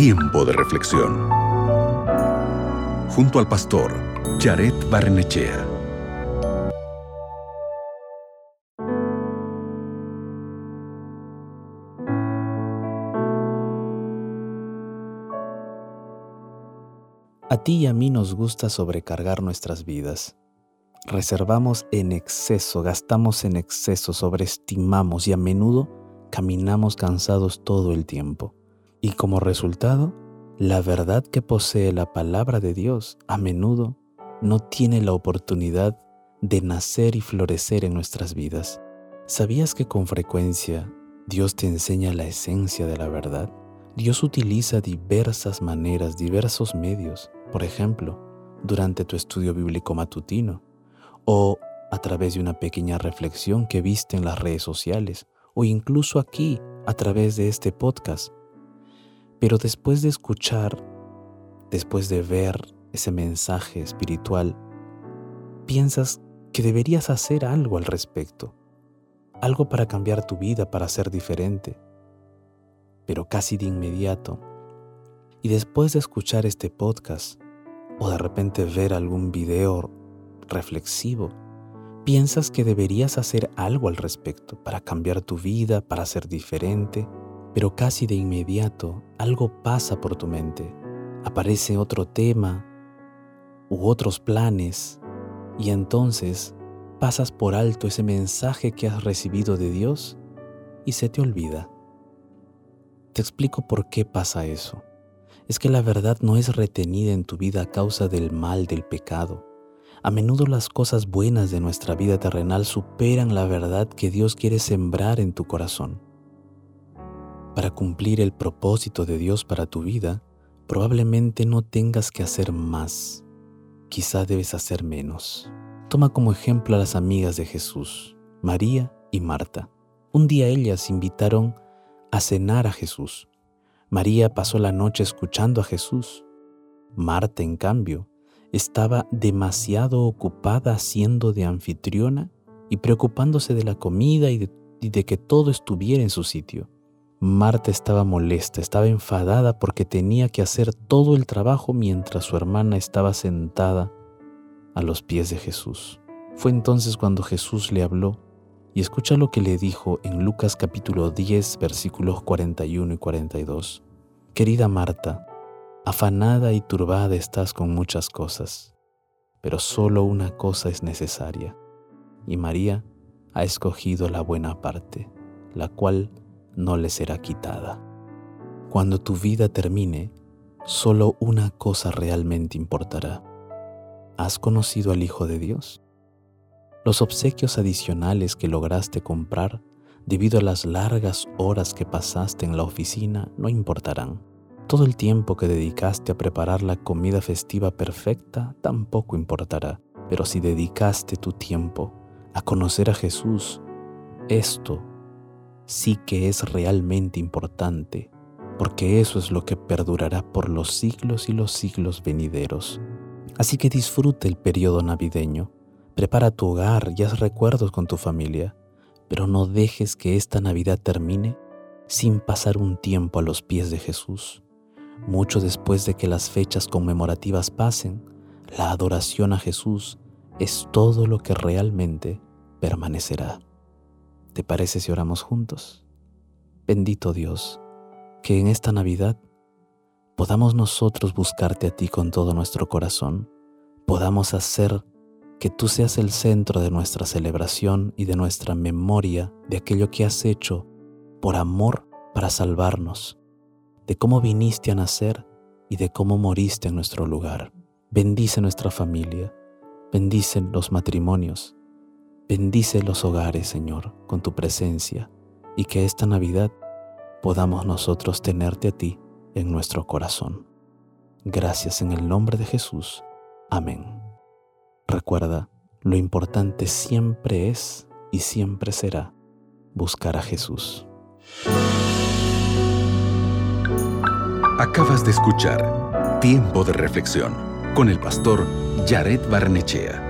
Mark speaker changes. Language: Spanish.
Speaker 1: Tiempo de reflexión. Junto al pastor Jared Barnechea.
Speaker 2: A ti y a mí nos gusta sobrecargar nuestras vidas. Reservamos en exceso, gastamos en exceso, sobreestimamos y a menudo caminamos cansados todo el tiempo. Y como resultado, la verdad que posee la palabra de Dios a menudo no tiene la oportunidad de nacer y florecer en nuestras vidas. ¿Sabías que con frecuencia Dios te enseña la esencia de la verdad? Dios utiliza diversas maneras, diversos medios, por ejemplo, durante tu estudio bíblico matutino, o a través de una pequeña reflexión que viste en las redes sociales, o incluso aquí a través de este podcast. Pero después de escuchar, después de ver ese mensaje espiritual, piensas que deberías hacer algo al respecto, algo para cambiar tu vida, para ser diferente. Pero casi de inmediato, y después de escuchar este podcast, o de repente ver algún video reflexivo, piensas que deberías hacer algo al respecto para cambiar tu vida, para ser diferente, pero casi de inmediato algo pasa por tu mente. Aparece otro tema u otros planes y entonces pasas por alto ese mensaje que has recibido de Dios y se te olvida. Te explico por qué pasa eso. Es que la verdad no es retenida en tu vida a causa del mal del pecado a menudo las cosas buenas de nuestra vida terrenal superan la verdad que Dios quiere sembrar en tu corazón. Para cumplir el propósito de Dios para tu vida, probablemente no tengas que hacer más, quizá debes hacer menos. Toma como ejemplo a las amigas de Jesús, María y Marta. Un día ellas invitaron a cenar a Jesús. María pasó la noche escuchando a Jesús. Marta, en cambio, estaba demasiado ocupada haciendo de anfitriona y preocupándose de la comida y de, que todo estuviera en su sitio. Marta estaba molesta, estaba enfadada porque tenía que hacer todo el trabajo mientras su hermana estaba sentada a los pies de Jesús. Fue entonces cuando Jesús le habló y escucha lo que le dijo en Lucas capítulo 10 versículos 41 y 42. Querida Marta, Afanada y turbada estás con muchas cosas, pero solo una cosa es necesaria, y María ha escogido la buena parte, la cual no le será quitada. Cuando tu vida termine, solo una cosa realmente importará. ¿Has conocido al Hijo de Dios? Los obsequios adicionales que lograste comprar debido a las largas horas que pasaste en la oficina no importarán todo el tiempo que dedicaste a preparar la comida festiva perfecta tampoco importará, pero si dedicaste tu tiempo a conocer a Jesús, esto sí que es realmente importante, porque eso es lo que perdurará por los siglos y los siglos venideros. Así que disfrute el periodo navideño, prepara tu hogar y haz recuerdos con tu familia, pero no dejes que esta Navidad termine sin pasar un tiempo a los pies de Jesús mucho después de que las fechas conmemorativas pasen, la adoración a Jesús es todo lo que realmente permanecerá. ¿Te parece si oramos juntos? Bendito Dios, que en esta Navidad podamos nosotros buscarte a ti con todo nuestro corazón, podamos hacer que tú seas el centro de nuestra celebración y de nuestra memoria de aquello que has hecho por amor para salvarnos de cómo viniste a nacer y de cómo moriste en nuestro lugar. Bendice nuestra familia, bendice los matrimonios, bendice los hogares, Señor, con tu presencia y que esta Navidad podamos nosotros tenerte a ti en nuestro corazón. Gracias en el nombre de Jesús. Amén. Recuerda, lo importante siempre es y siempre será buscar a Jesús.
Speaker 1: Acabas de escuchar Tiempo de Reflexión con el pastor Jared Barnechea.